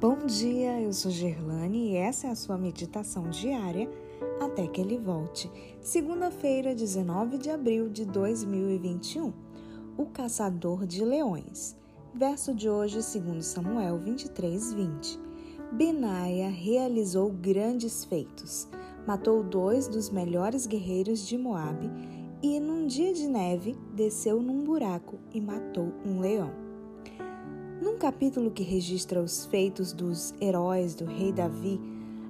Bom dia, eu sou Gerlane e essa é a sua meditação diária até que ele volte. Segunda-feira, 19 de abril de 2021. O caçador de leões. Verso de hoje, 2 Samuel 23, 20. Benaia realizou grandes feitos. Matou dois dos melhores guerreiros de Moabe e, num dia de neve, desceu num buraco e matou um leão. Num capítulo que registra os feitos dos heróis do rei Davi,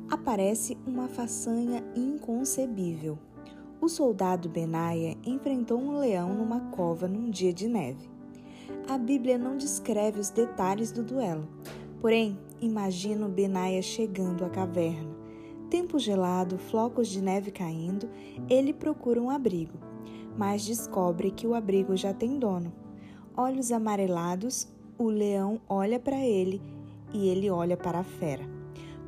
aparece uma façanha inconcebível. O soldado Benaia enfrentou um leão numa cova num dia de neve. A Bíblia não descreve os detalhes do duelo, porém, imagino Benaia chegando à caverna. Tempo gelado, flocos de neve caindo, ele procura um abrigo, mas descobre que o abrigo já tem dono. Olhos amarelados, o leão olha para ele e ele olha para a fera.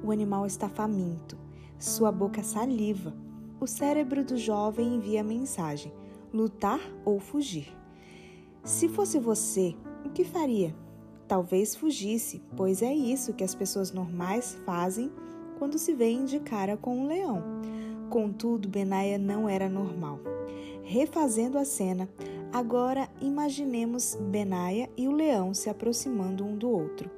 O animal está faminto, sua boca saliva. O cérebro do jovem envia a mensagem: lutar ou fugir. Se fosse você, o que faria? Talvez fugisse, pois é isso que as pessoas normais fazem quando se veem de cara com um leão. Contudo, Benaia não era normal. Refazendo a cena, Agora imaginemos Benaia e o leão se aproximando um do outro.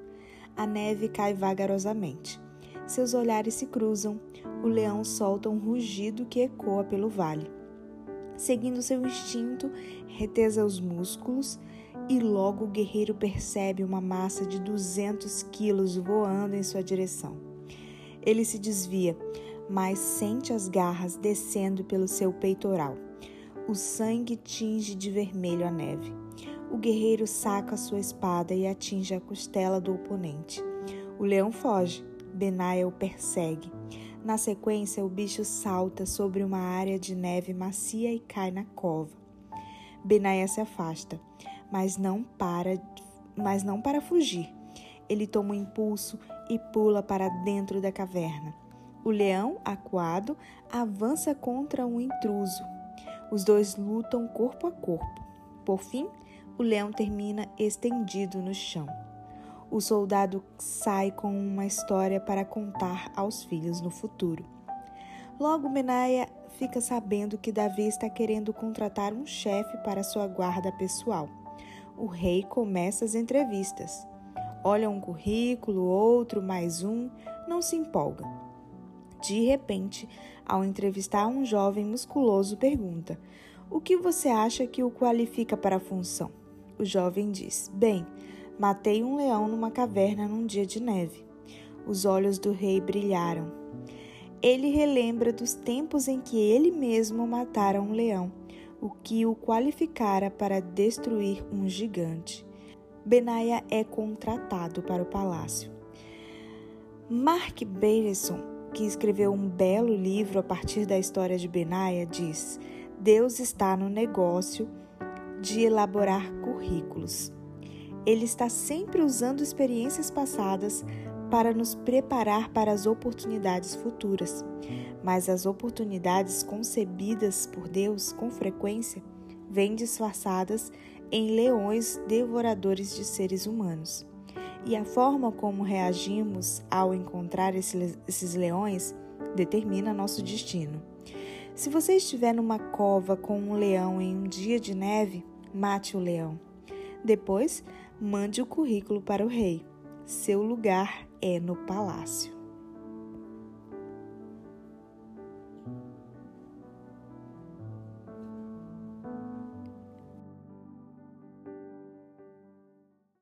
A neve cai vagarosamente. Seus olhares se cruzam. O leão solta um rugido que ecoa pelo vale. Seguindo seu instinto, retesa os músculos e logo o guerreiro percebe uma massa de 200 quilos voando em sua direção. Ele se desvia, mas sente as garras descendo pelo seu peitoral. O sangue tinge de vermelho a neve. O guerreiro saca sua espada e atinge a costela do oponente. O leão foge. Benaia o persegue. Na sequência, o bicho salta sobre uma área de neve macia e cai na cova. Benaia se afasta, mas não para, mas não para fugir. Ele toma um impulso e pula para dentro da caverna. O leão, acuado, avança contra um intruso, os dois lutam corpo a corpo. Por fim, o leão termina estendido no chão. O soldado sai com uma história para contar aos filhos no futuro. Logo, Menaia fica sabendo que Davi está querendo contratar um chefe para sua guarda pessoal. O rei começa as entrevistas. Olha um currículo, outro, mais um, não se empolga. De repente, ao entrevistar um jovem musculoso, pergunta: O que você acha que o qualifica para a função? O jovem diz: Bem, matei um leão numa caverna num dia de neve. Os olhos do rei brilharam. Ele relembra dos tempos em que ele mesmo matara um leão, o que o qualificara para destruir um gigante. Benaia é contratado para o palácio. Mark Bateson que escreveu um belo livro a partir da história de Benaia, diz: Deus está no negócio de elaborar currículos. Ele está sempre usando experiências passadas para nos preparar para as oportunidades futuras. Mas as oportunidades concebidas por Deus com frequência vêm disfarçadas em leões devoradores de seres humanos. E a forma como reagimos ao encontrar esses leões determina nosso destino. Se você estiver numa cova com um leão em um dia de neve, mate o leão. Depois, mande o currículo para o rei. Seu lugar é no palácio.